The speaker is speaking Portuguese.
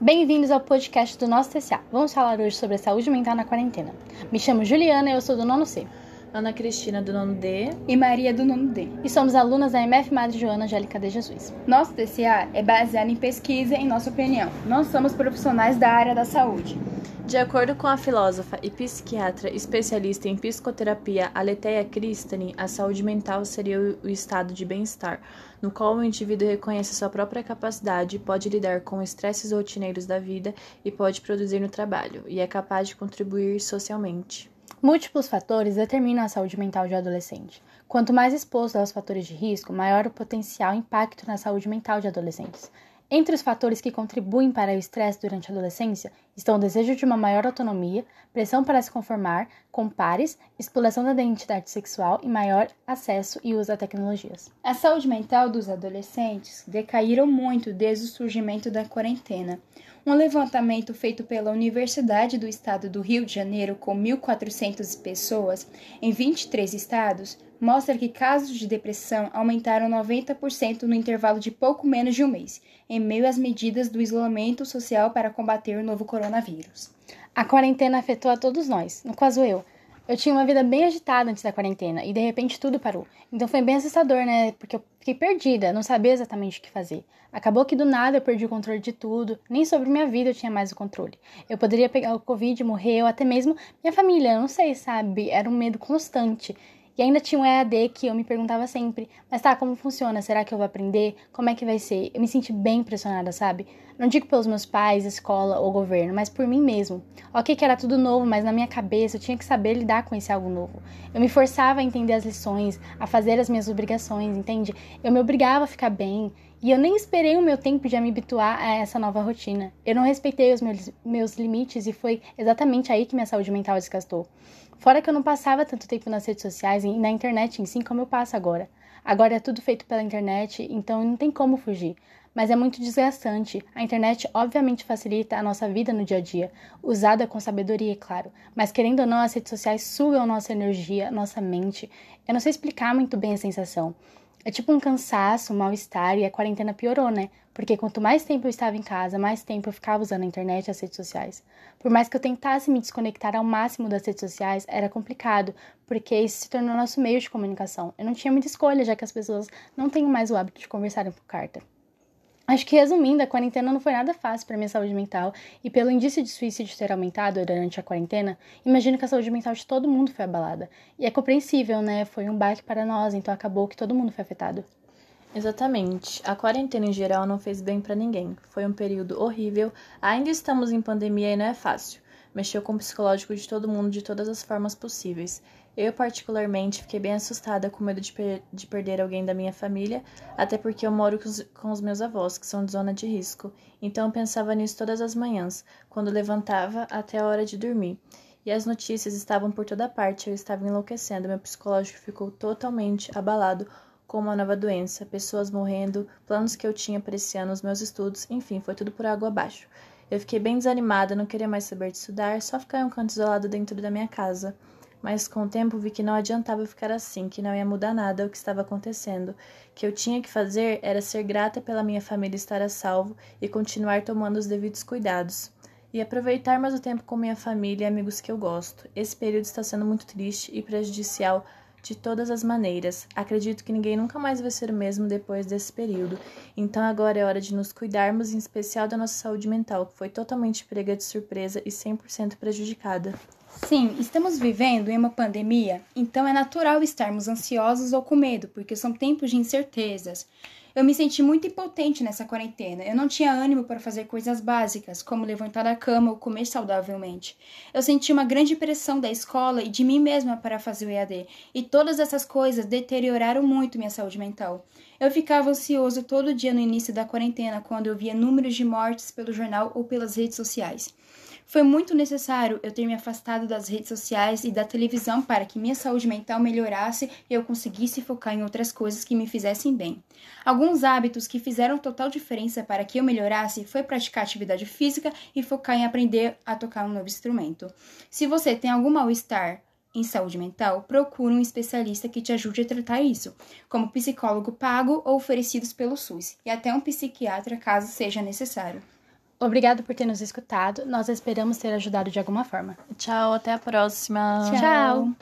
Bem-vindos ao podcast do nosso TCA. Vamos falar hoje sobre a saúde mental na quarentena. Me chamo Juliana e eu sou do nono C. Ana Cristina do nono D e Maria do nono D. E somos alunas da MF Madre Joana Angélica de Jesus. Nosso TCA é baseado em pesquisa e em nossa opinião. Nós somos profissionais da área da saúde. De acordo com a filósofa e psiquiatra especialista em psicoterapia Aletheia Cristani, a saúde mental seria o estado de bem-estar, no qual o indivíduo reconhece sua própria capacidade, pode lidar com estresses rotineiros da vida e pode produzir no trabalho, e é capaz de contribuir socialmente. Múltiplos fatores determinam a saúde mental de um adolescente. Quanto mais exposto aos fatores de risco, maior o potencial impacto na saúde mental de adolescentes. Entre os fatores que contribuem para o estresse durante a adolescência estão o desejo de uma maior autonomia, pressão para se conformar com pares, exploração da identidade sexual e maior acesso e uso a tecnologias. A saúde mental dos adolescentes decaíram muito desde o surgimento da quarentena. Um levantamento feito pela Universidade do Estado do Rio de Janeiro com 1.400 pessoas em 23 estados mostra que casos de depressão aumentaram 90% no intervalo de pouco menos de um mês, em meio às medidas do isolamento social para combater o novo coronavírus. A quarentena afetou a todos nós, no caso eu. Eu tinha uma vida bem agitada antes da quarentena e de repente tudo parou. Então foi bem assustador, né? Porque eu fiquei perdida, não sabia exatamente o que fazer. Acabou que do nada eu perdi o controle de tudo, nem sobre minha vida eu tinha mais o controle. Eu poderia pegar o Covid, morrer, ou até mesmo minha família, não sei, sabe? Era um medo constante. E ainda tinha um EAD que eu me perguntava sempre: mas tá, como funciona? Será que eu vou aprender? Como é que vai ser? Eu me senti bem pressionada, sabe? Não digo pelos meus pais, escola ou governo, mas por mim mesmo. Ok, que era tudo novo, mas na minha cabeça eu tinha que saber lidar com esse algo novo. Eu me forçava a entender as lições, a fazer as minhas obrigações, entende? Eu me obrigava a ficar bem. E eu nem esperei o meu tempo de me habituar a essa nova rotina. Eu não respeitei os meus, meus limites e foi exatamente aí que minha saúde mental desgastou. Fora que eu não passava tanto tempo nas redes sociais e na internet em si como eu passo agora. Agora é tudo feito pela internet, então não tem como fugir. Mas é muito desgastante. A internet obviamente facilita a nossa vida no dia a dia, usada com sabedoria, é claro. Mas querendo ou não, as redes sociais sugam nossa energia, nossa mente. Eu não sei explicar muito bem a sensação. É tipo um cansaço, um mal-estar e a quarentena piorou, né? Porque quanto mais tempo eu estava em casa, mais tempo eu ficava usando a internet e as redes sociais. Por mais que eu tentasse me desconectar ao máximo das redes sociais, era complicado, porque isso se tornou nosso meio de comunicação. Eu não tinha muita escolha, já que as pessoas não têm mais o hábito de conversarem por carta. Acho que resumindo, a quarentena não foi nada fácil para minha saúde mental e pelo indício de suicídio ter aumentado durante a quarentena, imagino que a saúde mental de todo mundo foi abalada. E é compreensível, né? Foi um baque para nós, então acabou que todo mundo foi afetado. Exatamente. A quarentena em geral não fez bem para ninguém. Foi um período horrível. Ainda estamos em pandemia e não é fácil. Mexeu com o psicológico de todo mundo de todas as formas possíveis. Eu, particularmente, fiquei bem assustada com medo de, per de perder alguém da minha família, até porque eu moro com os, com os meus avós, que são de zona de risco. Então eu pensava nisso todas as manhãs, quando levantava até a hora de dormir. E as notícias estavam por toda parte, eu estava enlouquecendo, meu psicológico ficou totalmente abalado com uma nova doença, pessoas morrendo, planos que eu tinha para esse ano, os meus estudos, enfim, foi tudo por água abaixo. Eu fiquei bem desanimada, não queria mais saber de estudar, só ficar em um canto isolado dentro da minha casa mas com o tempo vi que não adiantava ficar assim, que não ia mudar nada o que estava acontecendo. que eu tinha que fazer era ser grata pela minha família estar a salvo e continuar tomando os devidos cuidados. E aproveitar mais o tempo com minha família e amigos que eu gosto. Esse período está sendo muito triste e prejudicial de todas as maneiras. Acredito que ninguém nunca mais vai ser o mesmo depois desse período. Então agora é hora de nos cuidarmos, em especial da nossa saúde mental, que foi totalmente prega de surpresa e 100% prejudicada. Sim, estamos vivendo em uma pandemia, então é natural estarmos ansiosos ou com medo, porque são tempos de incertezas. Eu me senti muito impotente nessa quarentena. Eu não tinha ânimo para fazer coisas básicas, como levantar da cama ou comer saudavelmente. Eu senti uma grande pressão da escola e de mim mesma para fazer o EAD, e todas essas coisas deterioraram muito minha saúde mental. Eu ficava ansioso todo dia no início da quarentena, quando eu via números de mortes pelo jornal ou pelas redes sociais. Foi muito necessário eu ter me afastado das redes sociais e da televisão para que minha saúde mental melhorasse e eu conseguisse focar em outras coisas que me fizessem bem. Alguns hábitos que fizeram total diferença para que eu melhorasse foi praticar atividade física e focar em aprender a tocar um novo instrumento. Se você tem algum mal-estar, em saúde mental, procure um especialista que te ajude a tratar isso, como psicólogo pago ou oferecidos pelo SUS, e até um psiquiatra caso seja necessário. Obrigado por ter nos escutado. Nós esperamos ter ajudado de alguma forma. Tchau, até a próxima. Tchau.